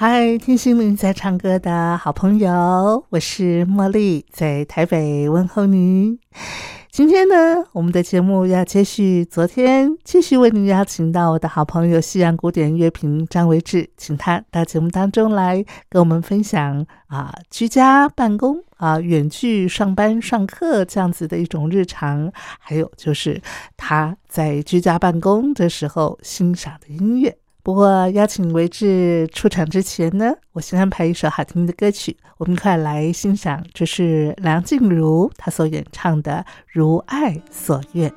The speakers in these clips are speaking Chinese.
嗨，听心灵在唱歌的好朋友，我是茉莉，在台北问候您。今天呢，我们的节目要接续昨天，继续为您邀请到我的好朋友西洋古典乐评张维志，请他到节目当中来跟我们分享啊，居家办公啊，远距上班上课这样子的一种日常，还有就是他在居家办公的时候欣赏的音乐。不过，邀请维志出场之前呢，我先安排一首好听的歌曲，我们快来欣赏，这是梁静茹她所演唱的《如爱所愿》。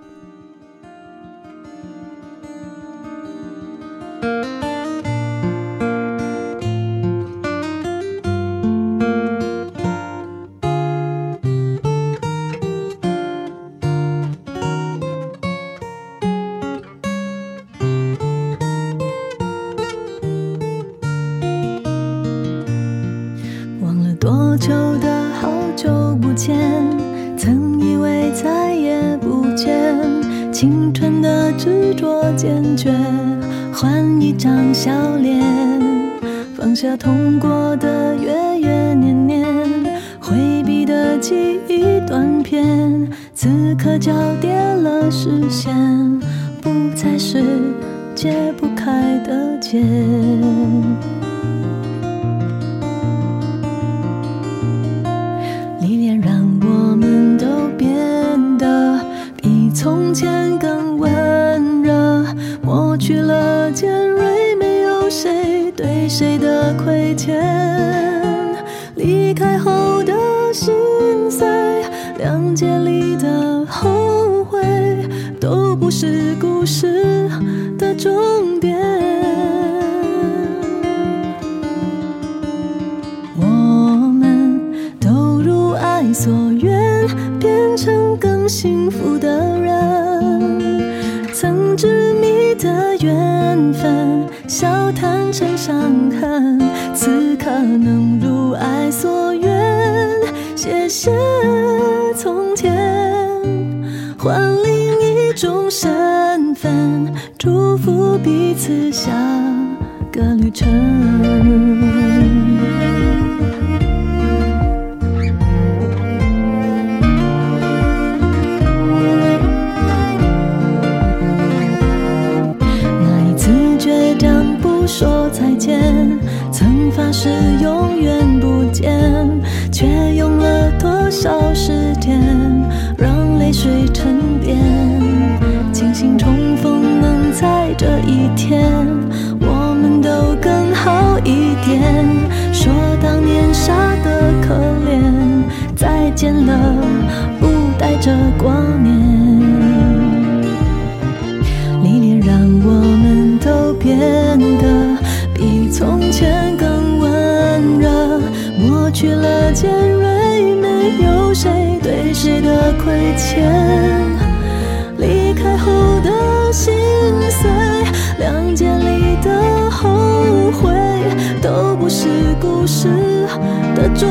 见了不带着挂念。历练让我们都变得比从前更温热，抹。去了尖锐，没有谁对谁的亏欠。离开后的心碎，两间里的后悔，都不是故事的终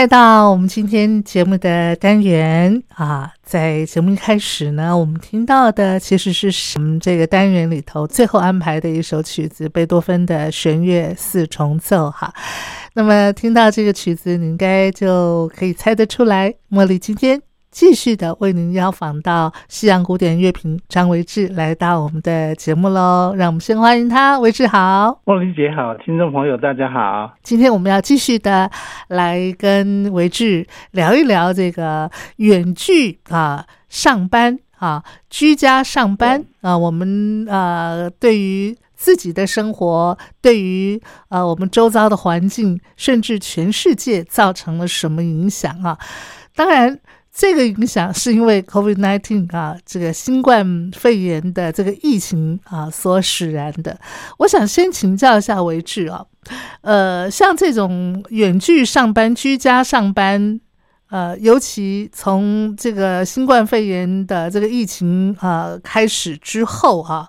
来到我们今天节目的单元啊！在节目一开始呢，我们听到的其实是我们这个单元里头最后安排的一首曲子——贝多芬的弦乐四重奏。哈，那么听到这个曲子，你应该就可以猜得出来，茉莉今天。继续的为您邀访到西洋古典乐评张维志来到我们的节目喽，让我们先欢迎他，维志好，莫莉姐好，听众朋友大家好。今天我们要继续的来跟维志聊一聊这个远距啊上班啊居家上班啊，我们呃对于自己的生活，对于呃我们周遭的环境，甚至全世界造成了什么影响啊？当然。这个影响是因为 COVID-19 啊，这个新冠肺炎的这个疫情啊所使然的。我想先请教一下维志啊，呃，像这种远距上班、居家上班，呃，尤其从这个新冠肺炎的这个疫情啊开始之后啊，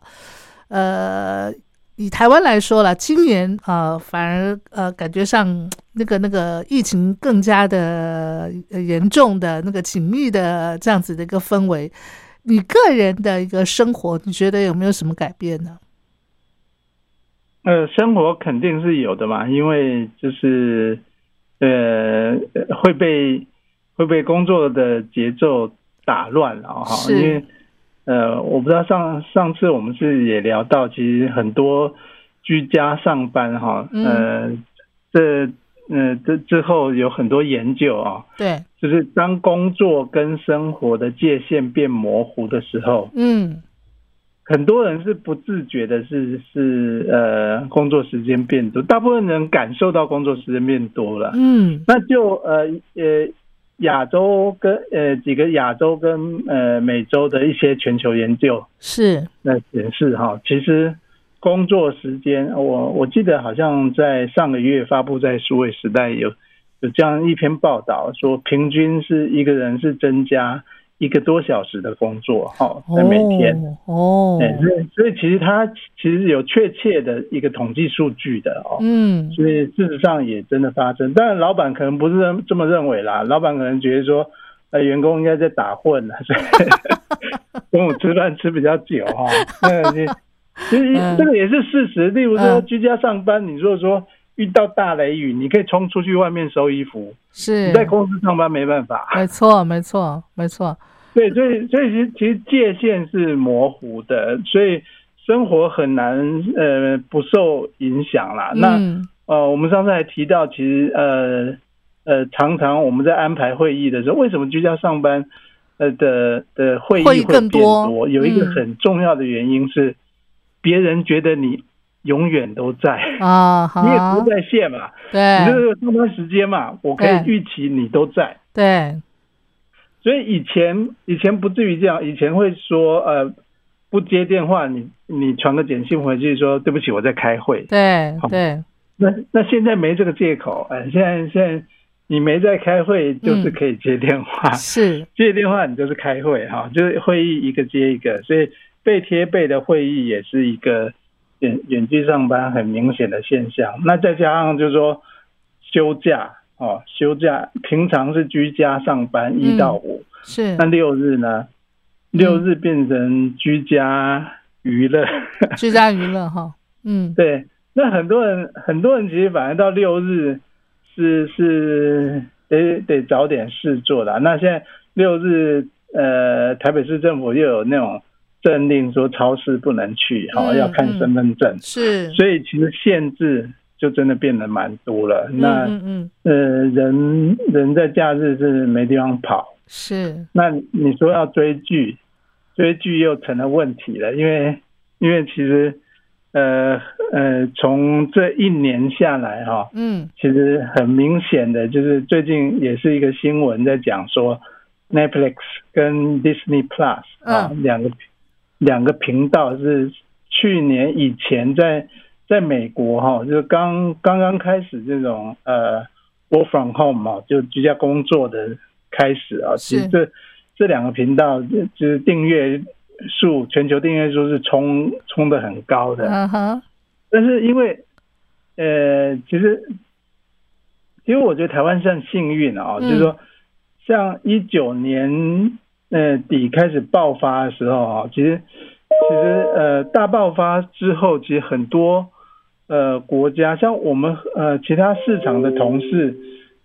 呃。以台湾来说了，今年啊，反而呃，感觉上那个那个疫情更加的严重的那个紧密的这样子的一个氛围。你个人的一个生活，你觉得有没有什么改变呢？呃，生活肯定是有的嘛，因为就是呃会被会被工作的节奏打乱了哈，因为。呃，我不知道上上次我们是也聊到，其实很多居家上班哈，呃，这呃这之后有很多研究啊，对，就是当工作跟生活的界限变模糊的时候，嗯，很多人是不自觉的，是是呃工作时间变多，大部分人感受到工作时间变多了，嗯，那就呃呃。亚洲跟呃几个亚洲跟呃美洲的一些全球研究是那显示哈，其实工作时间我我记得好像在上个月发布在数位时代有有这样一篇报道说，平均是一个人是增加。一个多小时的工作，哈，在每天。哦，所以所以其实它其实有确切的一个统计数据的哦，嗯，所以事实上也真的发生，但老板可能不是这么认为啦，老板可能觉得说，呃，员工应该在打混了，所 以中午吃饭吃比较久哈，那其实这个也是事实，例如说居家上班，你如果说遇到大雷雨，你可以冲出去外面收衣服，是。你在公司上班没办法，没错，没错，没错。对，所以所以其实其实界限是模糊的，所以生活很难呃不受影响啦。那呃，我们上次还提到，其实呃呃，常常我们在安排会议的时候，为什么居家上班呃的的会议会变多多，有一个嗯很重要的原因是，别人觉得你永远都在，啊，你也不在线嘛，对你这对个上班时间嘛，我可以预期你都在。对，所以以前以前不至于这样，以前会说呃不接电话，你你传个简讯回去说对不起我在开会。好对对，那那现在没这个借口，哎、现在现在你没在开会，就是嗯可以接电话，是，接电话你就是开会哈，就是会议一个接一个，所以背贴背的会议也是一个远远距上班很明显的现象。那再加上就是说休假哦，休假平常是居家上班一到五。是那六日呢？六日变成居家娱乐，居家娱乐哈，嗯，对。那很多人，很多人其实反而到六日是是得得找点事做的啊。那现在六日，呃，台北市政府又有那种政令说超市不能去，哈、嗯要看身份证，是，所以其实限制就真的变得蛮多了。那、嗯嗯，呃，人人在假日是没地方跑，是，那你说要追剧，追剧又成了问题了，因为因为其实呃呃，从这一年下来哈、嗯。其实很明显的就是最近也是一个新闻在讲说，Netflix 跟 Disney Plus 啊、两个两个频道是去年以前在在美国哈、就是刚刚刚开始这种呃 work from home 嘛，就居家工作的开始啊，其实这这两个频道就就是订阅数全球订阅数是冲冲的很高的，嗯哼，但是因为，呃，其实，因为我觉得台湾算幸运啊、嗯。就是说，像一九年呃底开始爆发的时候啊，其实其实呃大爆发之后，其实很多呃国家，像我们呃其他市场的同事，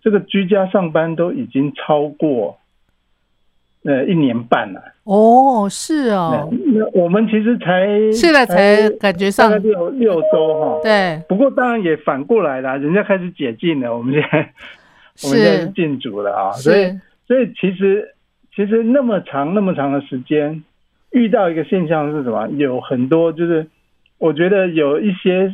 这个居家上班都已经超过呃一年半了。哦，是哦，那那我们其实才现在才感觉上大概，六六周哈。对，不过当然也反过来啦，人家开始解禁了，我们现在我们现在是是禁足了啊，所以，所以其实其实那么长那么长的时间，遇到一个现象是什么？有很多就是我觉得有一些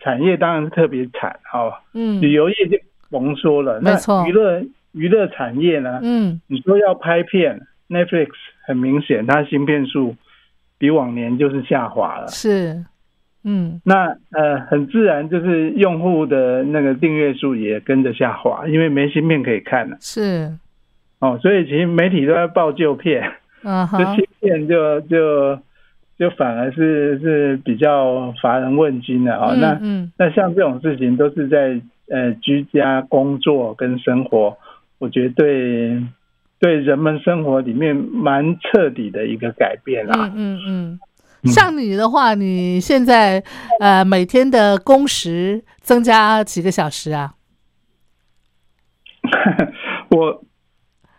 产业当然是特别惨哈，嗯。旅游业就甭说了，那没错。娱乐娱乐产业呢？嗯，你说要拍片，Netflix 很明显它新片数比往年就是下滑了。是，嗯。那呃，很自然就是用户的那个订阅数也跟着下滑，因为没新片可以看了。是，哦，所以其实媒体都在报旧片，这嗯哼，新片就就就反而是是比较乏人问津的啊、哦。那嗯那像这种事情都是在呃居家工作跟生活，我觉得对对人们生活里面蛮彻底的一个改变嗯啊。嗯嗯。像你的话，你现在呃每天的工时增加几个小时啊？我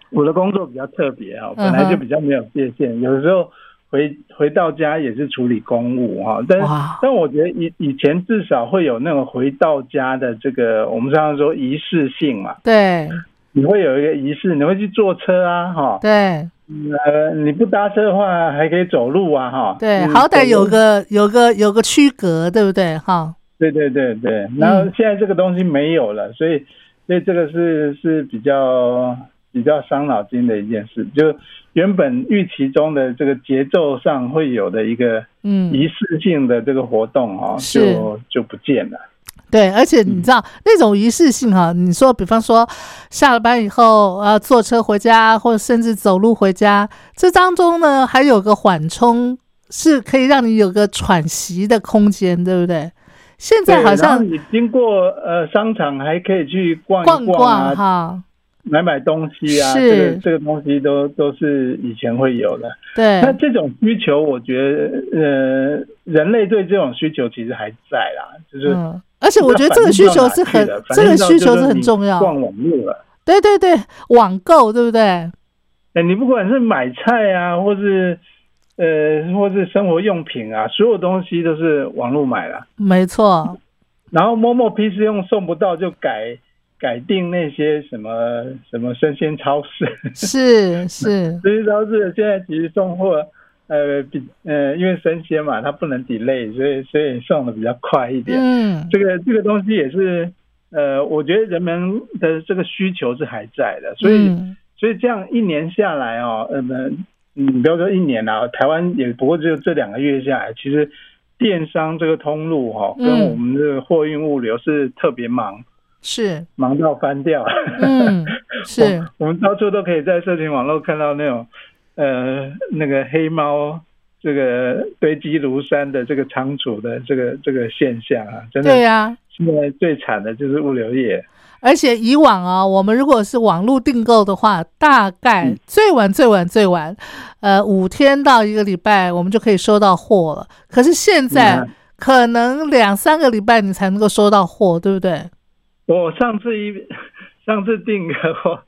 我的工作比较特别啊，本来就比较没有界限，有时候回回到家也是处理公务哈，但但我觉得以以前至少会有那种回到家的这个我们常常说仪式性嘛，对。你会有一个仪式，你会去坐车啊哈，对。呃你不搭车的话还可以走路啊哈，对，嗯好歹有个有个有个区隔，对不对？哈，对对对对，然后现在这个东西没有了，所以所以这个是是比较比较伤脑筋的一件事。就原本预期中的这个节奏上会有的一个嗯，仪式性的这个活动哦，是就就不见了。对，而且你知道、那种仪式性哈，你说比方说下了班以后呃坐车回家，或者甚至走路回家，这当中呢还有个缓冲，是可以让你有个喘息的空间，对不对？现在，好像你经过呃商场还可以去逛逛一逛啊，哈，买买东西啊，是这个这个东西都都是以前会有的。对那这种需求，我觉得呃，人类对这种需求其实还在啦，就是。嗯，而且我觉得这个需求是很这个需求是很重要，逛网络了。对对对，网购对不对？哎，你不管是买菜啊，或是呃，或是生活用品啊，所有东西都是网络买了。没错，然后某某 PC 用送不到就改改定那些什么什么生鲜超市，是是，生鲜超市现在其实送货，呃，比呃，因为生鲜嘛，它不能 delay，所以所以送的比较快一点。嗯，这个这个东西也是，呃，我觉得人们的这个需求是还在的，所以、嗯。所以这样一年下来哦，呃，你，不要说一年啦，台湾也不过只有这两个月下来，其实电商这个通路哈、哦，跟嗯。我们这个货运物流是特别忙，是，忙到翻掉。嗯，是，我们到处都可以在社群网络看到那种呃那个黑猫这个堆积如山的这个仓储的这个这个现象啊，真的对呀、现在最惨的就是物流业。而且以往啊，我们如果是网络订购的话，大概嗯最晚最晚最晚，呃，五天到一个礼拜，我们就可以收到货了。可是现在嗯可能两三个礼拜你才能够收到货，对不对？我上次一 上次订个货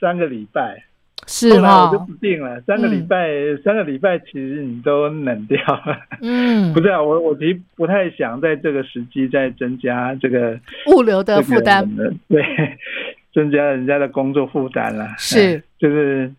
三个礼拜，是后来我就，不订了。三个礼拜，三个礼拜其实你都冷掉了。嗯 不，是啊，我我其实不太想在这个时机再增加这个物流的负担，这个对，增加人家的工作负担了。是哎就是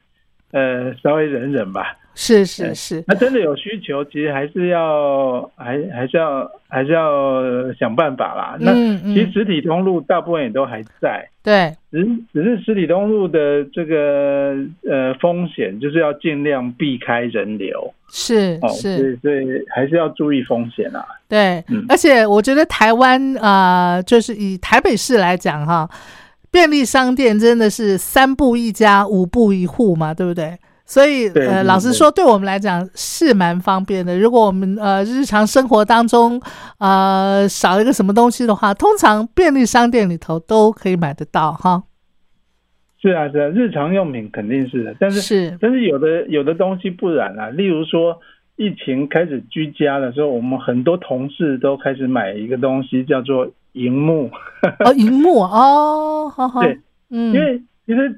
呃，稍微忍忍吧。是是是，那真的有需求，其实还是要还还是要还是要想办法啦。那其实实体通路大部分也都还在，对，只是只是实体通路的这个呃风险，就是要尽量避开人流是是，以所以还是要注意风险啊。对嗯，而且我觉得台湾啊、呃就是以台北市来讲哈，便利商店真的是三步一家，五步一户嘛，对不对？所以呃，老实说，对我们来讲是蛮方便的。如果我们呃日常生活当中呃少一个什么东西的话，通常便利商店里头都可以买得到哈。是啊，是啊，日常用品肯定是的，但是是，但是有的有的东西不然啊，例如说疫情开始居家的时候，我们很多同事都开始买一个东西叫做荧幕，哦，荧幕哦，好好，对，嗯，因为其实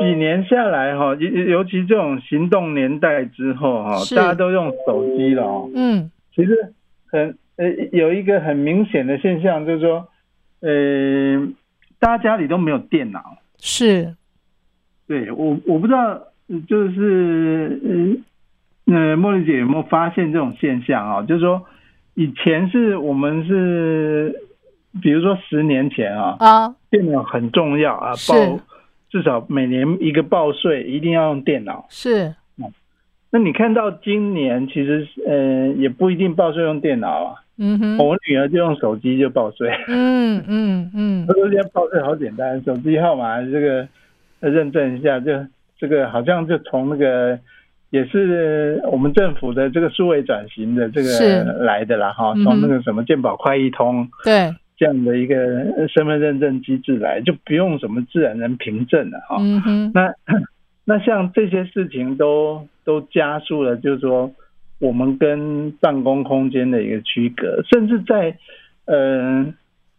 几年下来哈，尤尤其这种行动年代之后哈，大家都用手机了哦，嗯。其实很呃有一个很明显的现象就是说，呃，大家家里都没有电脑。是，对我我不知道，呃就是嗯呃，茉莉姐有没有发现这种现象啊？就是说，以前是我们是，比如说十年前啊，啊，电脑很重要啊，报至少每年一个报税一定要用电脑。是，那你看到今年，其实呃也不一定报税用电脑啊，嗯哼，我女儿就用手机就报税。嗯嗯嗯。现在报税好简单，手机号码这个呃认证一下，就这个好像就从那个也是我们政府的这个数位转型的这个来的啦哈，从那个什么健保快易通对，这样的一个呃身份认证机制来，就不用什么自然人凭证了哈。嗯，那 那像这些事情都都加速了，就是说我们跟办公空间的一个区隔，甚至在呃，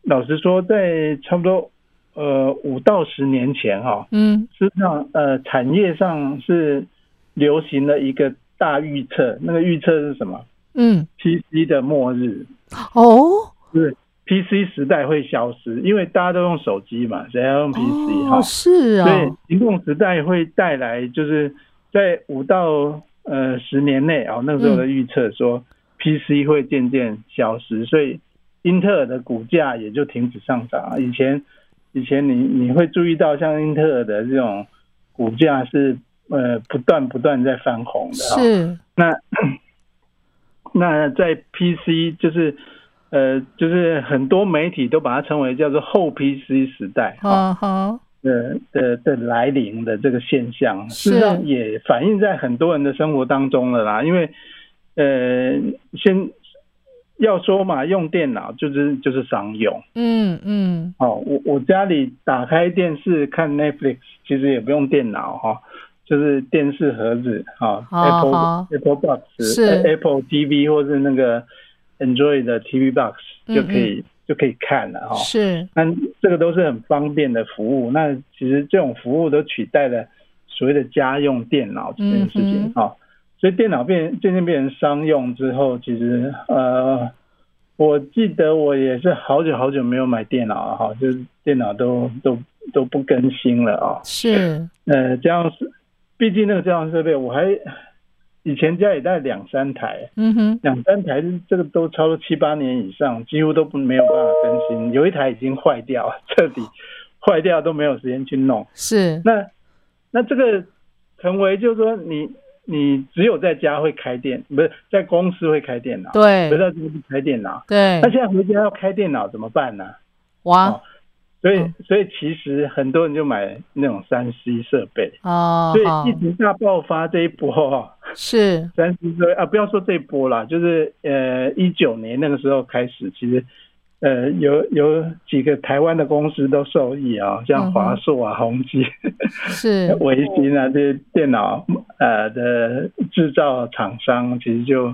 老实说，在差不多呃五到十年前哈、嗯。实际上呃产业上是流行了一个大预测，那个预测是什么？嗯，？PC 的末日，哦，就是 PC 时代会消失，因为大家都用手机嘛，谁要用 PC 哈、哦，是所以哦，行动时代会带来，就是在五到呃十年内啊、那个时候的预测说、PC 会渐渐消失，所以英特尔的股价也就停止上涨啊。以前以前你你会注意到像英特尔的这种股价是呃不断不断在翻红的啊、是，那那在 PC 就是呃就是很多媒体都把它称为叫做后 PC 时代啊。哈哈，的的的来临的这个现象，实上也反映在很多人的生活当中了啦。因为呃，先要说嘛，用电脑就是就是商用。嗯嗯，哦，我我家里打开电视看 Netflix，其实也不用电脑哈、就是电视盒子哈、好 Apple 好 Apple Box 是呃 Apple TV 或是那个 Android 的 TV Box 嗯就可以、就可以看了哈、是，那这个都是很方便的服务。那其实这种服务都取代了所谓的家用电脑这件事情嗯哈、所以电脑变渐渐变成商用之后，其实呃我记得我也是好久好久没有买电脑了哈，就是电脑都都都不更新了啊。是，呃，这样是，毕竟那个这样设备我还以前家里带两三台，嗯哼，两三台这个都超过七八年以上，几乎都不没有办法更新，有一台已经坏掉，彻底坏掉都没有时间去弄。是，那那这个成为就是说你。你只有在家会开电，不是在公司会开电脑，对，回到家不开电脑，对。那现在回家要开电脑怎么办呢？哇！所以，所以其实很多人就买那种三 C 设备哦。所以一直大爆发这一波哈，是三 C 设备啊，不要说这一波啦，就是呃一九年那个时候开始，其实。呃，有有几个台湾的公司都受益啊，像华硕啊、宏基、是 维新啊这些电脑呃的制造厂商，其实就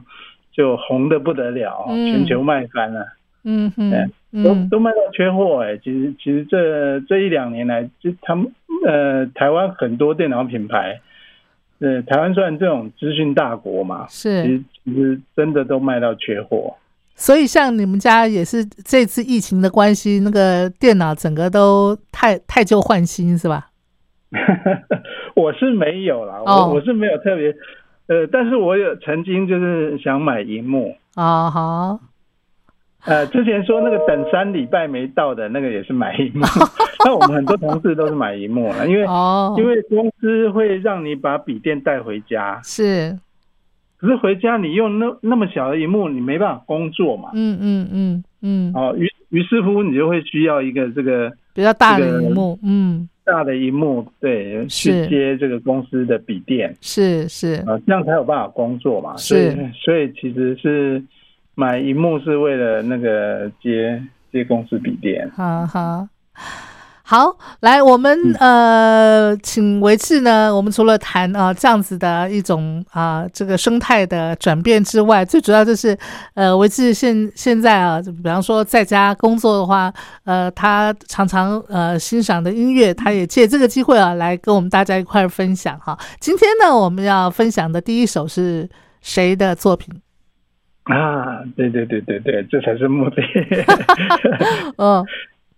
就红的不得了，全球卖翻了。嗯哼，都都卖到缺货哎。其实其实这这一两年来，就他们呃台湾很多电脑品牌，呃台湾算这种资讯大国嘛，是其实其实真的都卖到缺货。所以，像你们家也是这次疫情的关系，那个电脑整个都太太旧换新，是吧？我是没有啦，我我是没有特别，呃，但是我有曾经就是想买荧幕啊，好，呃，之前说那个等三礼拜没到的那个也是买一幕，那我们很多同事都是买一幕了，因为因为公司会让你把笔电带回家，是。可是回家你用那那么小的一幕，你没办法工作嘛？嗯嗯嗯嗯。哦，于于是乎你就会需要一个这个比较大的一幕，嗯，大的一幕，对，去接这个公司的笔电，是是啊，这样才有办法工作嘛。所以所以其实是买荧幕是为了那个接接公司笔电。好好。好，来，我们呃，请维志呢。我们除了谈啊这样子的一种啊这个生态的转变之外，最主要就是呃，维志现现在啊，比方说在家工作的话，呃，他常常呃欣赏的音乐，他也借这个机会啊来跟我们大家一块分享哈。今天呢，我们要分享的第一首是谁的作品？啊，对对对对对，这才是目的。嗯。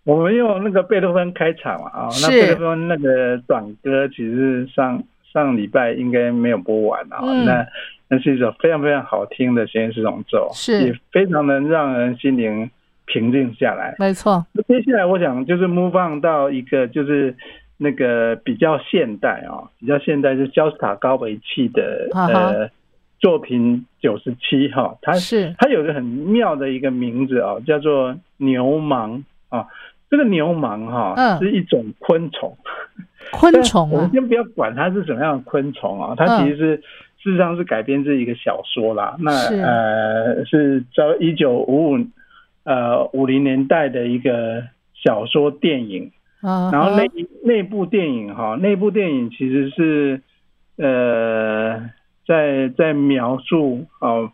我们用那个贝多芬开场啊，那贝多芬那个短歌其实上上礼拜应该没有播完啊，那那是一首非常非常好听的弦乐四重奏，是也非常能让人心灵平静下来。没错。那接下来我想就是 move on 到一个就是那个比较现代啊，比较现代是焦斯塔高维契的呃作品九十七哈，它是它有个很妙的一个名字啊，叫做牛虻啊。这个牛虻哈是一种昆虫，昆虫。我们先不要管它是什么样的昆虫啊，它其实是事实上是改编自一个小说啦。那呃是在一九五五呃五零年代的一个小说电影。然后那那部电影哈，那部电影其实是呃在在描述哦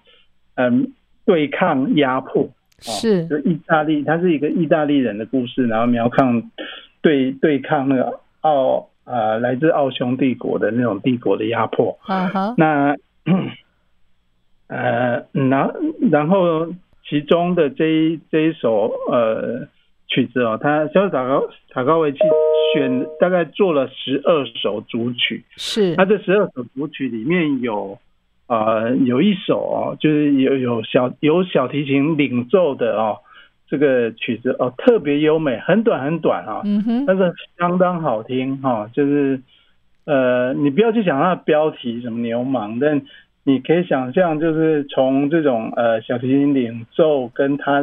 嗯对抗压迫。是，就意大利，它是一个意大利人的故事，然后描抗对对抗那个奥呃来自奥匈帝国的那种帝国的压迫。啊哈。那呃，然然后其中的这一这一首呃曲子哦，他肖斯塔高塔高维奇选大概做了十二首主曲。是。他这十二首主曲里面有。呃，有一首哦，就是有有小有小提琴领奏的哦，这个曲子哦，特别优美，很短很短啊，嗯哼，但是相当好听哈。就是呃，你不要去想它的标题什么牛氓，但你可以想象，就是从这种呃小提琴领奏跟它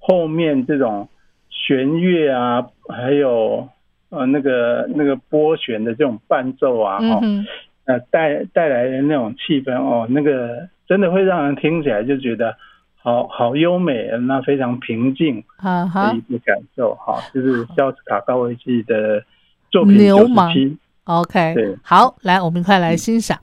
后面这种弦乐啊，还有呃那个那个拨弦的这种伴奏啊，哈。呃，带带来的那种气氛哦，那个真的会让人听起来就觉得好好优美，那非常平静的一个感受哈。就是肖斯卡高维奇的作品九十七，OK，对，好，来，我们快来欣赏。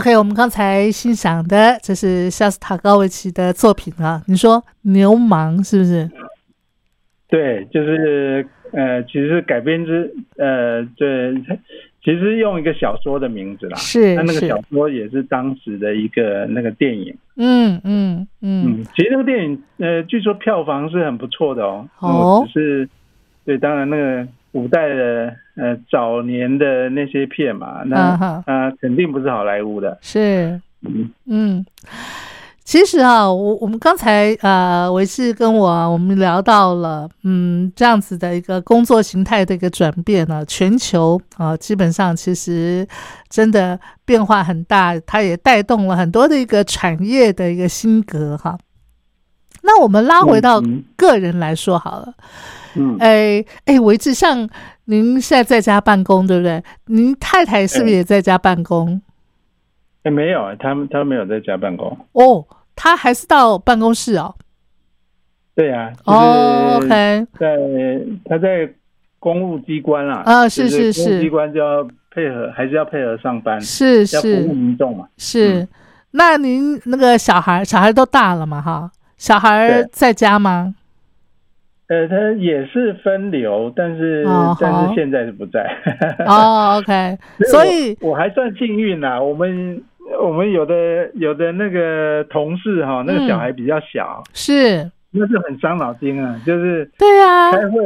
OK，我们刚才欣赏的这是肖斯塔高维奇的作品啊。你说牛氓是不是？对，就是呃，其实是改编之呃，对，其实用一个小说的名字啦。是，那那个小说也是当时的一个那个电影。嗯嗯嗯。嗯，其实那个电影呃，据说票房是很不错的哦。哦。只是，对，当然那个古代的呃早年的那些片嘛，那啊肯定不是好莱坞的。是。嗯嗯。其实啊，我我们刚才呃，维是跟我我们聊到了，嗯，这样子的一个工作形态的一个转变呢，全球啊，基本上其实真的变化很大，它也带动了很多的一个产业的一个新格哈。那我们拉回到个人来说好了，嗯，哎哎，维志，像您现在在家办公，对不对？您太太是不是也在家办公？哎，没有，他们他没有在家办公哦。他还是到办公室哦。对呀。哦，OK。在他在公务机关啊。啊，是是是。公务机关就要配合，还是要配合上班。是是。要服务民众嘛。是。那您那个小孩，小孩都大了嘛？哈，小孩在家吗？呃，他也是分流，但是但是现在是不在。哦，OK。所以我还算幸运呐，我们。我们有的有的那个同事哈，那个小孩比较小，是，那是很伤脑筋啊，就是对啊，开会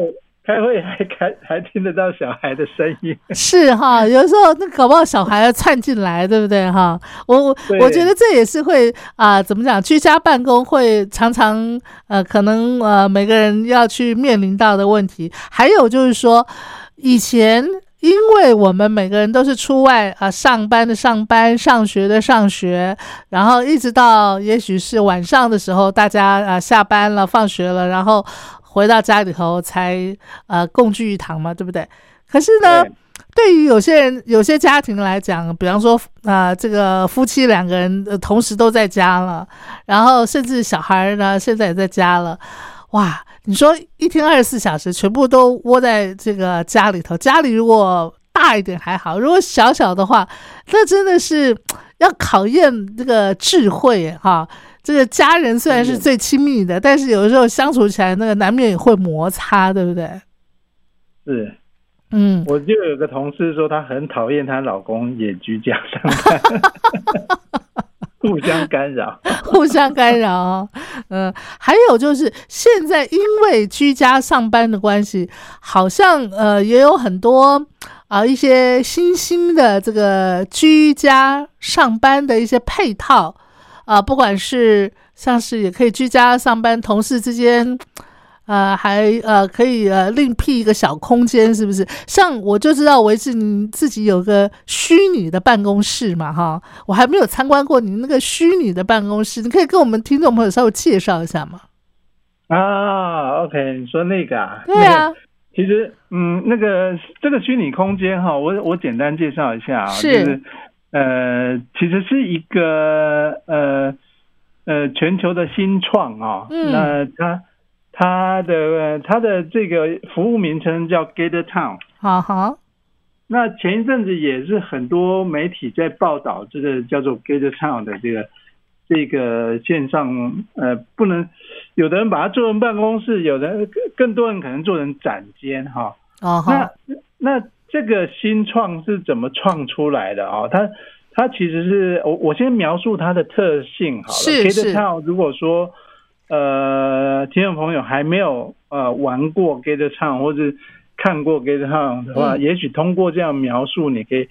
开会还开还听得到小孩的声音，是哈，有时候那搞不好小孩要窜进来，对不对哈？我我我觉得这也是会啊，怎么讲？居家办公会常常呃，可能呃，每个人要去面临到的问题，还有就是说以前。因为我们每个人都是出外啊上班的上班，上学的上学，然后一直到也许是晚上的时候，大家啊下班了、放学了，然后回到家里头才呃共聚一堂嘛，对不对？可是呢，对于有些人、有些家庭来讲，比方说啊，这个夫妻两个人同时都在家了，然后甚至小孩呢现在也在家了，哇！你说一天二十四小时全部都窝在这个家里头，家里如果大一点还好，如果小小的话，那真的是要考验这个智慧哈。这个家人虽然是最亲密的，但是有的时候相处起来，那个难免也会摩擦，对不对？是，嗯，我就有个同事说，她很讨厌她老公也居家上班。互相干扰，互相干扰。嗯，还有就是现在因为居家上班的关系，好像呃也有很多啊一些新兴的这个居家上班的一些配套啊，不管是像是也可以居家上班，同事之间。呃，还呃可以呃另辟一个小空间，是不是？像我就知道维志你自己有个虚拟的办公室嘛，哈，我还没有参观过你那个虚拟的办公室，你可以跟我们听众朋友稍微介绍一下吗？啊，OK，你说那个啊？对啊，其实嗯，那个这个虚拟空间哈，我我简单介绍一下啊，就是呃，其实是一个呃呃全球的新创啊，那它。它的它的这个服务名称叫 Gather Town，好好。那前一阵子也是很多媒体在报道这个叫做 Gather Town 的这个这个线上，呃，不能有的人把它做成办公室，有的更多人可能做成展间哈。哦，那那这个新创是怎么创出来的啊？它它其实是我我先描述它的特性好了。是是。Gather Town 如果说呃，听众朋友还没有呃玩过 Get Town 或者看过 Get Town 的话，也许通过这样描述，你可以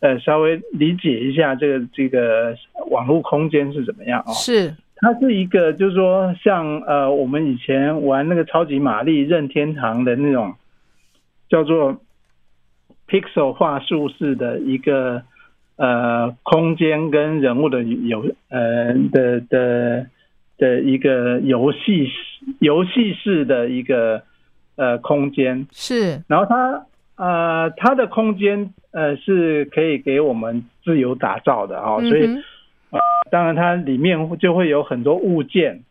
呃稍微理解一下这个这个网络空间是怎么样啊？是，它是一个就是说像呃我们以前玩那个超级玛丽任天堂的那种叫做 Pixel 画术式的一个呃空间跟人物的游呃的的。的一个游戏游戏式的一个呃空间是，然后它呃它的空间呃是可以给我们自由打造的啊，所以呃当然它里面就会有很多物件。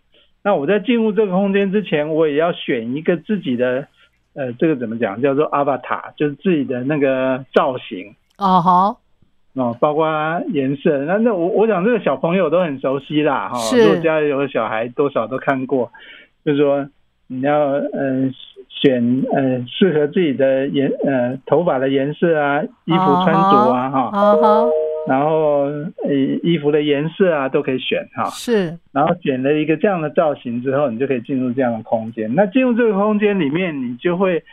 那我在进入这个空间之前，我也要选一个自己的呃这个怎么讲叫做 avatar，就是自己的那个造型。哦好，哦，包括颜色。那那我我想这个小朋友都很熟悉啦，哈、是。如果家里有小孩，多少都看过，就是说你要呃选呃适合自己的颜呃头发的颜色啊，衣服穿着啊，哈、啊哈，然后呃衣服的颜色啊都可以选哈。是然后选了一个这样的造型之后，你就可以进入这样的空间。那进入这个空间里面，你就会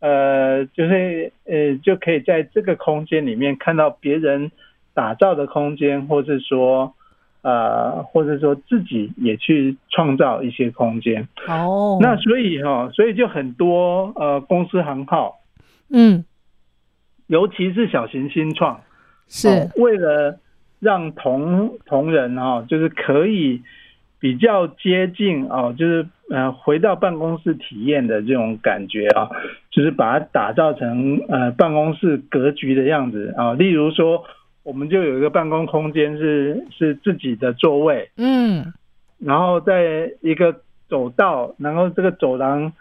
呃，就会呃，就可以在这个空间里面看到别人打造的空间，或是说呃，或者说自己也去创造一些空间。哦，那所以哈、所以就很多呃公司行号，嗯尤其是小型新创，是。哦为了让同同仁哦，就是可以比较接近哦，就是呃回到办公室体验的这种感觉啊、就是把它打造成呃办公室格局的样子啊、例如说，我们就有一个办公空间是是自己的座位，嗯。然后在一个走道，然后这个走廊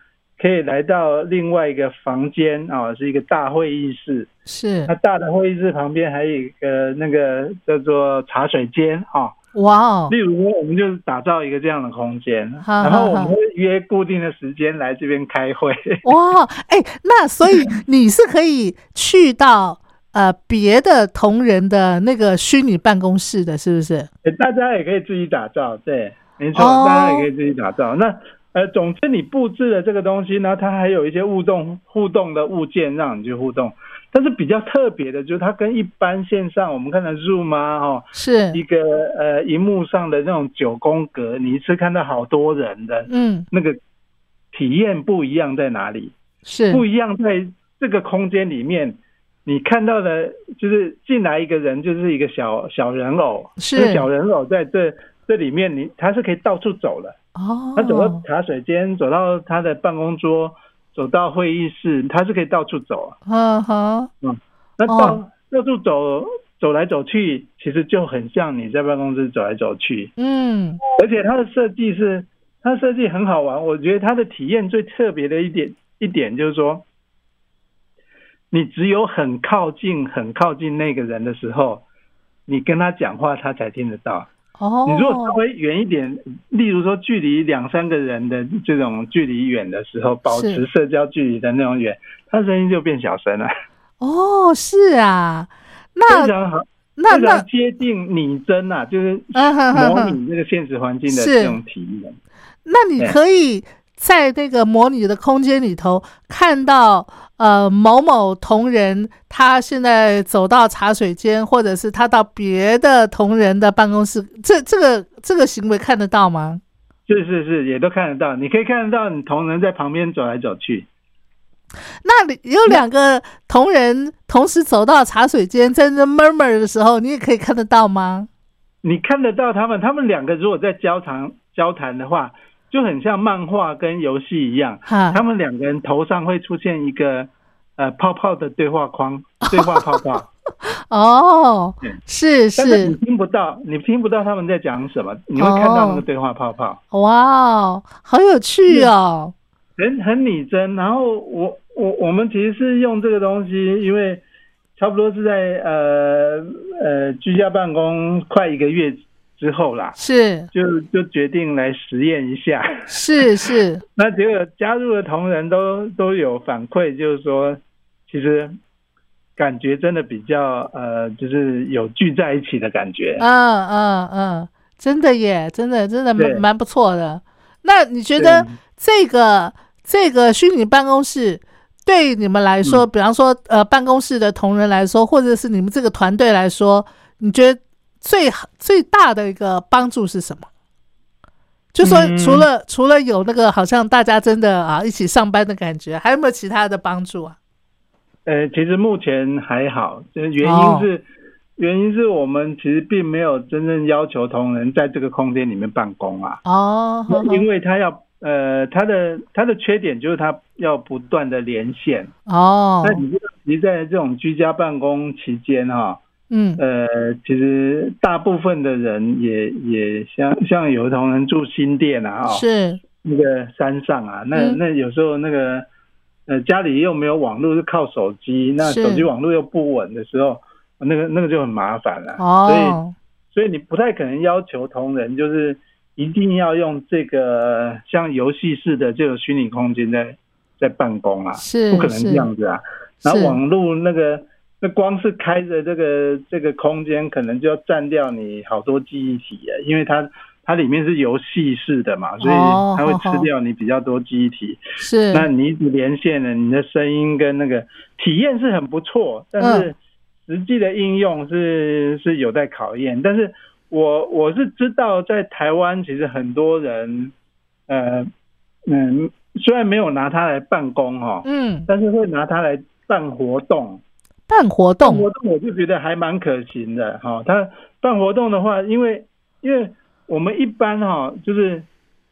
可以来到另外一个房间啊、是一个大会议室。是那大的会议室旁边还有一个那个叫做茶水间啊，哇哦例如说我们就是打造一个这样的空间，然后我好们会约固定的时间来这边开会。哇，哎，那所以你是可以去到呃别的同仁的那个虚拟办公室的，是不是？大家也可以自己打造，对，没错，哦大家也可以自己打造。那呃，总之你布置的这个东西呢，它还有一些互动互动的物件让你去互动。但是比较特别的就是它跟一般线上我们看的 Zoom 啊，哦，是。一个呃荧幕上的那种九宫格，你一次看到好多人的嗯。那个体验不一样在哪里？是。不一样在这个空间里面，你看到的就是进来一个人就是一个小小人偶，是。这个小人偶在这这里面你他是可以到处走的，哦，他走到茶水间，走到他的办公桌，走到会议室，他是可以到处走啊。嗯哼那到、哦到处走走来走去，其实就很像你在办公室走来走去。嗯而且它的设计是，它的设计很好玩。我觉得它的体验最特别的一点一点就是说，你只有很靠近、很靠近那个人的时候，你跟他讲话，他才听得到。哦，你如果稍微远一点，例如说距离两三个人的这种距离远的时候，保持社交距离的那种远，他声音就变小声了，哦是啊，非那常好，那常接近拟真啊，就是模拟那个现实环境的是。这种体验。那你可以在那个模拟的空间里头看到，呃，某某同仁他现在走到茶水间，或者是他到别的同仁的办公室，这这个这个行为看得到吗？是是是，也都看得到，你可以看得到你同仁在旁边走来走去。那里有两个同仁同时走到茶水间，在那 murmur 的时候，你也可以看得到吗？你看得到他们，他们两个如果在交谈交谈的话，就很像漫画跟游戏一样，他们两个人头上会出现一个呃泡泡的对话框，对话泡泡，哦对，是但是你，听不到，你听不到他们在讲什么，你会看到那个对话泡泡，哇哦，好有趣哦，很很拟真。然后我我我们其实是用这个东西，因为差不多是在呃呃居家办公快一个月之后啦，是就就决定来实验一下。是是，那结果加入的同仁都都有反馈，就是说，其实感觉真的比较呃，就是有聚在一起的感觉。嗯嗯嗯，真的耶，真的真的蛮蛮不错的。那你觉得这个这个虚拟办公室对你们来说，嗯比方说呃办公室的同仁来说，或者是你们这个团队来说，你觉得最好最大的一个帮助是什么？就说嗯除了、除了有那个好像大家真的啊一起上班的感觉，还有没有其他的帮助啊？呃，其实目前还好，就是原哦因是、原因是我们其实并没有真正要求同仁在这个空间里面办公啊，哦，那因为他要呃，他的他的缺点就是他要不断的连线。哦那，你在这种居家办公期间哈、嗯。呃，其实大部分的人也也像像有的同仁住新店啊，哦，是。那个山上啊，那、嗯。那有时候那个呃家里又没有网络，是靠手机，那手机网络又不稳的时候，那个那个就很麻烦了。哦，所以所以你不太可能要求同仁就是一定要用这个像游戏式的这种虚拟空间在在办公啊，是不可能这样子啊。然后网络那个那光是开着这个这个空间，可能就要占掉你好多记忆体啊，因为它它里面是游戏式的嘛，所以哦它会吃掉你比较多记忆体。是那你连线了，你的声音跟那个体验是很不错，但嗯是实际的应用是是有待考验。但是我我是知道，在台湾其实很多人，呃嗯，虽然没有拿它来办公哈、嗯，但是会拿它来办活动。办活办活动动我就觉得还蛮可行的哈、他办活动的话，因为因为我们一般哈、就是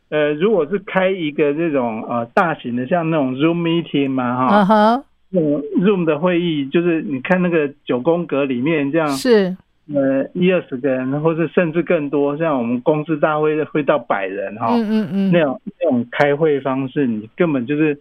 呃，如果是开一个这种呃大型的，像那种 Zoom meeting 嘛哈、那种 Zoom 的会议，就是你看那个九宫格里面这样，是。呃一二十个人，或是甚至更多，像我们公司大会会到百人哈、嗯嗯嗯，那种那种开会方式，你根本就是，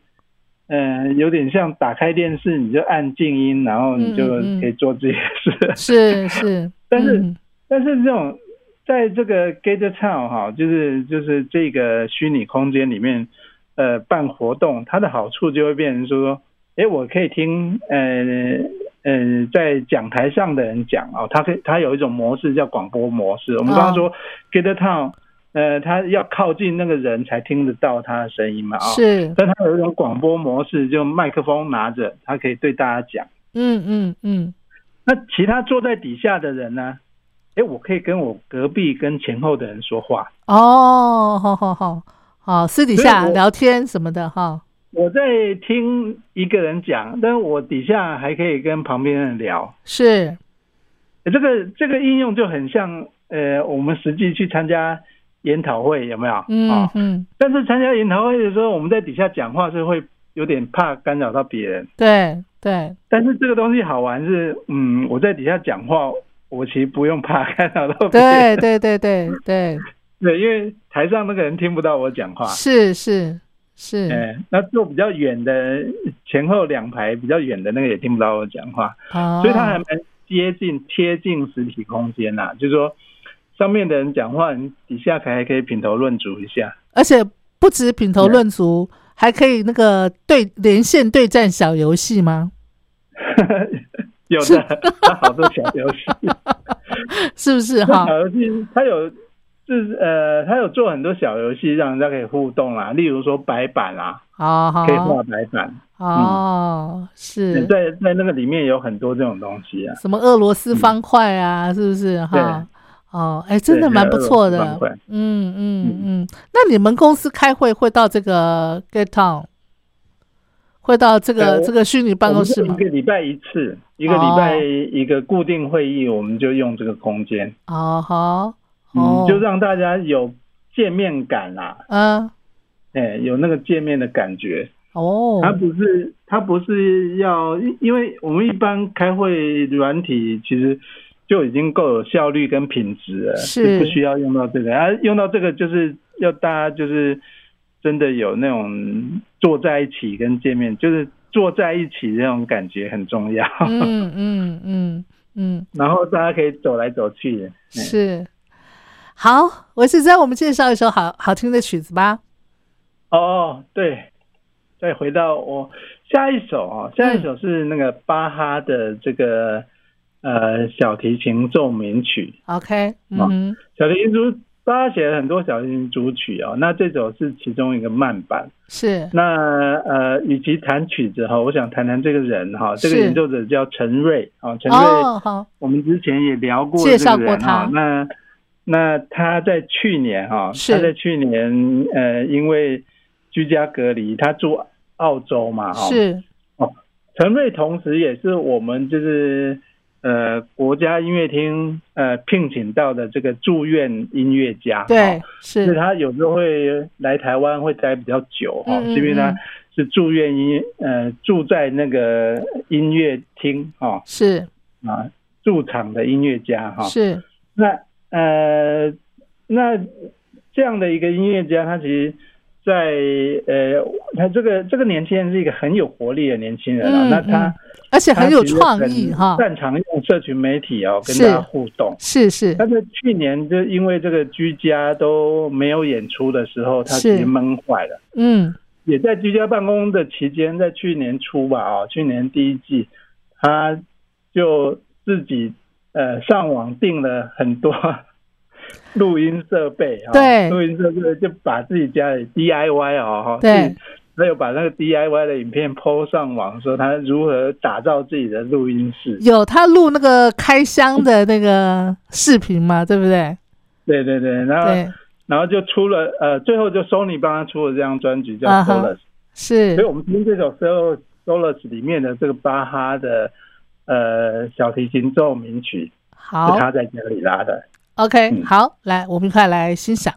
呃，有点像打开电视，你就按静音，然后你就嗯嗯嗯可以做这些事。是是，但是嗯但是这种在这个 Gate Town 哈，就是就是这个虚拟空间里面，呃，办活动，它的好处就会变成说，诶，我可以听呃呃在讲台上的人讲哦，它可以它有一种模式叫广播模式。我们刚刚说 Gate Town，呃，他要靠近那个人才听得到他的声音嘛啊、是，但他有一种广播模式，就麦克风拿着，他可以对大家讲。嗯嗯嗯，那其他坐在底下的人呢？哎，我可以跟我隔壁跟前后的人说话。哦，好好好好，私底下聊天什么的哈，我在听一个人讲，但是我底下还可以跟旁边人聊。是，这个这个应用就很像呃，我们实际去参加研讨会有没有？嗯啊嗯，但是参加研讨会的时候，我们在底下讲话是会有点怕干扰到别人。对对，但是这个东西好玩是，嗯，我在底下讲话，我其实不用怕干扰到别人。对对对对，对 对，因为台上那个人听不到我讲话。是是是，哎，那坐比较远的前后两排比较远的那个也听不到我讲话，哦所以他还蛮接近贴近实体空间呐、就是说上面的人讲话，你底下还可以品头论足一下。而且不止品头论足，还可以那个对连线对战小游戏吗？有的，它好多小游戏，是不是哈？小游戏他有。就是呃，他有做很多小游戏，让人家可以互动啦。例如说白板啦，好好可以画白板。哦，是在在那个里面有很多这种东西啊。什么俄罗斯方块啊？是不是哈？哦，哎，真的蛮不错的。嗯嗯嗯。那你们公司开会会到这个 Get Town，会到这个呃这个虚拟办公室吗？一个礼拜一次，一个礼拜一个固定会议，我们就用这个空间，哦好，嗯哦，，就让大家有见面感啦、嗯。哎，有那个见面的感觉。哦，它不是，它不是要，因因为我们一般开会软体其实就已经够有效率跟品质了，是不需要用到这个。啊，用到这个就是要大家就是真的有那种坐在一起跟见面，就是坐在一起那种感觉很重要。嗯嗯嗯嗯，然后大家可以走来走去。嗯是。好，我是在我们介绍一首好好听的曲子吧。哦，对，再回到我下一首啊、下一首是那个巴哈的这个呃小提琴奏鸣曲。OK，嗯哼，小提琴组大家写了很多小提琴组曲哦，那这首是其中一个慢版。是那呃，与其弹曲子哈，我想谈谈这个人哈，这个演奏者叫陈瑞啊，陈瑞。哦，好，我们之前也聊过介绍这个人过他哈，那那他在去年哈，是他在去年呃，因为居家隔离，他住澳洲嘛哈。。是陈瑞同时也是我们就是呃国家音乐厅呃聘请到的这个住院音乐家。对哈，是是他有时候会来台湾会待比较久哈，是因为他嗯是住院音呃住在那个音乐厅哈是啊驻场的音乐家哈。是那呃，那这样的一个音乐家，他其实在呃，他这个这个年轻人是一个很有活力的年轻人啊，嗯那他嗯而且很有创意哈，擅长用社群媒体哦跟是。大家互动。是是，他在去年就因为这个居家都没有演出的时候，他是。其实闷坏了。嗯。也在居家办公的期间，在去年初吧，啊，去年第一季，他就自己呃上网订了很多录音设备啊，对录音设备就把自己家里 DIY 哦，哈，对自己，他有把那个 DIY 的影片 PO 上网，说他如何打造自己的录音室。有他录那个开箱的那个视频嘛，对不对？对对对，然后，然后就出了呃，最后就 Sony 帮他出了这张专辑叫 Solace。是所以我们听这首 Sol Solos 里面的这个巴哈的呃小提琴奏鸣曲，好是他在家里拉的。，OK，嗯好，来，我们一块来欣赏。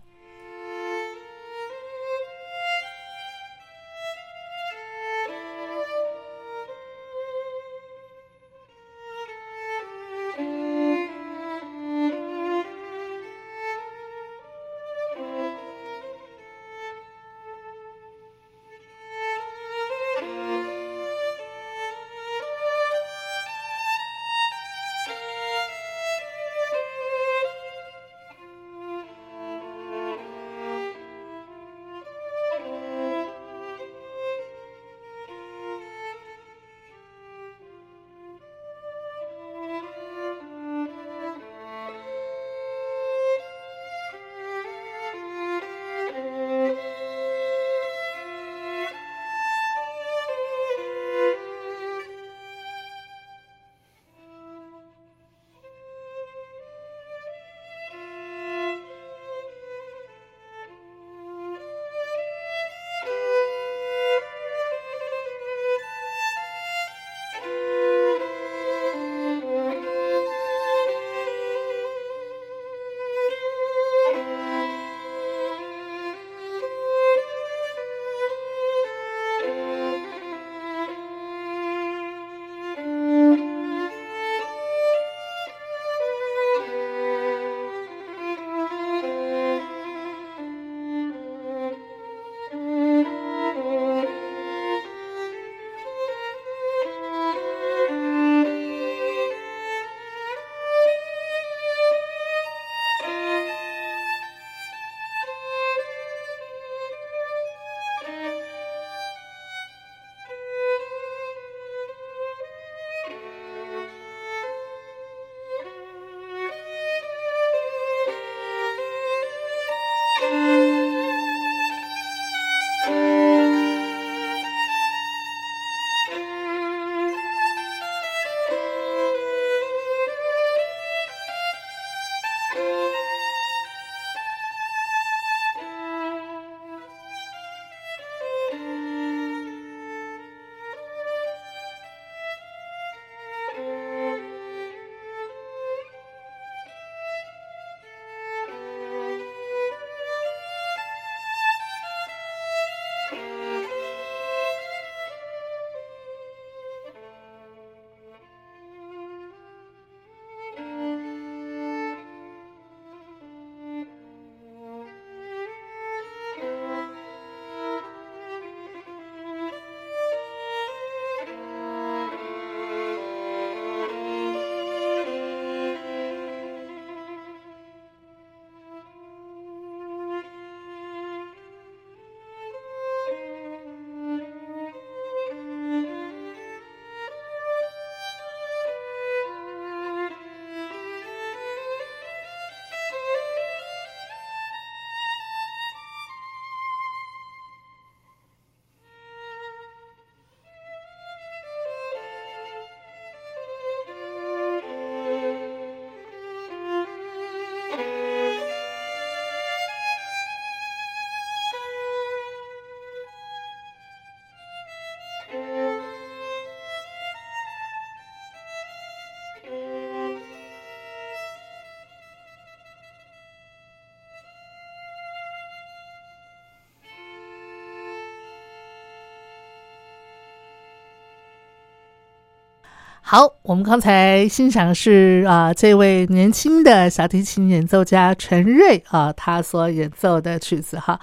好，我们刚才欣赏是啊、这位年轻的小提琴演奏家陈瑞啊，他所演奏的曲子哈，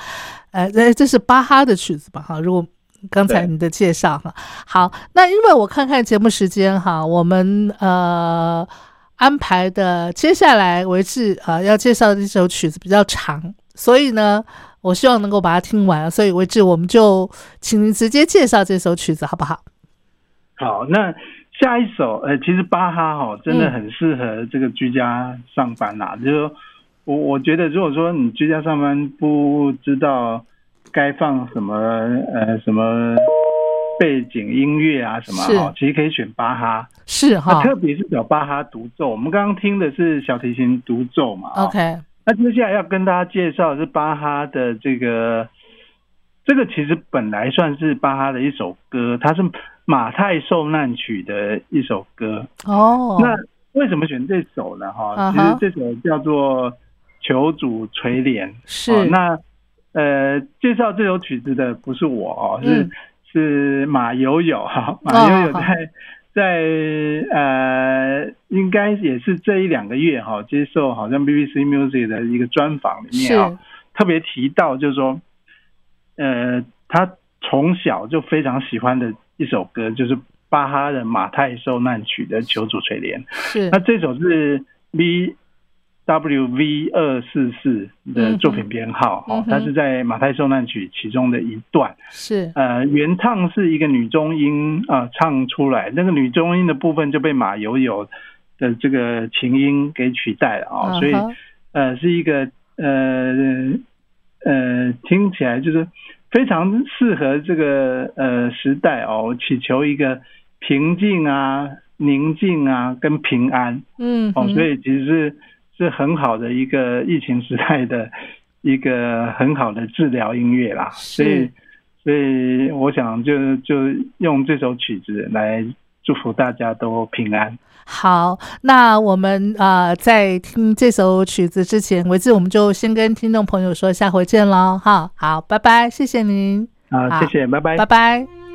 呃，这这是巴哈的曲子吧？哈，如果刚才你的介绍哈，好，那因为我看看节目时间哈，我们呃安排的接下来为止啊、要介绍的这首曲子比较长，所以呢，我希望能够把它听完，所以为止我们就请您直接介绍这首曲子好不好？好，那下一首，呃，其实巴哈哈、真的嗯。很适合这个居家上班啦、就是说我我觉得，如果说你居家上班不知道该放什么呃什么背景音乐啊什么是。哈、其实可以选巴哈。是哈。那特别是小巴哈独奏，我们刚刚听的是小提琴独奏嘛、哦，OK，那接下来要跟大家介绍的是巴哈的这个，这个其实本来算是巴哈的一首歌，它是马太受难曲的一首歌。哦，那为什么选这首呢？哈、其实这首叫做《求主垂怜》。是、哦那呃，介绍这首曲子的不是我哦，是、嗯是马友友哈，马友友在、在呃，应该也是这一两个月哈，接受好像 BBC Music 的一个专访里面啊，特别提到就是说，呃，他从小就非常喜欢的一首歌就是巴哈的《马太受难曲》的《求主垂怜》。是。那这首是 V W V 二四四的作品编号，哦，它是在马太受难曲其中的一段。是。呃，原唱是一个女中音啊、呃唱出来，那个女中音的部分就被马友友的这个琴音给取代了啊、所以呃是一个呃呃听起来就是非常适合这个呃时代哦，祈求一个平静啊、宁静啊跟平安。哦，嗯哦所以其实是是很好的一个疫情时代的 一个很好的治疗音乐啦，所以所以我想就就用这首曲子来祝福大家都平安。好，那我们啊、呃在听这首曲子之前，为止我们就先跟听众朋友说下回见喽，哈，好，拜拜，谢谢您，啊，好谢谢，拜拜拜。拜。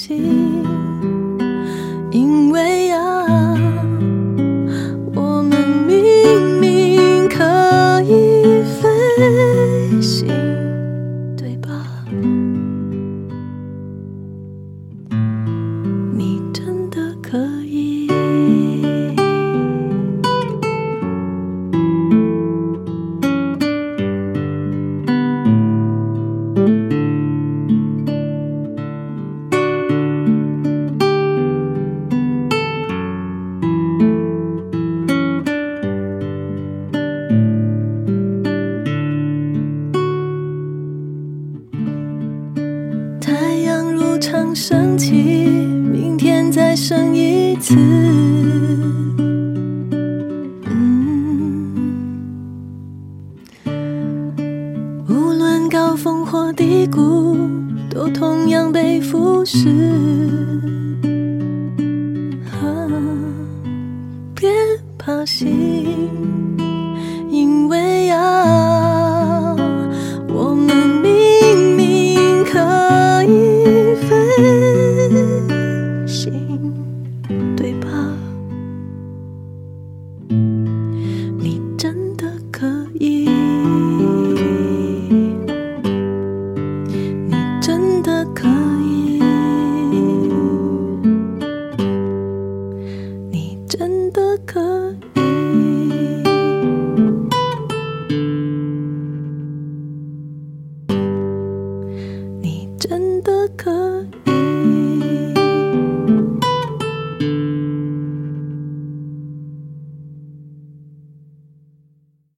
心。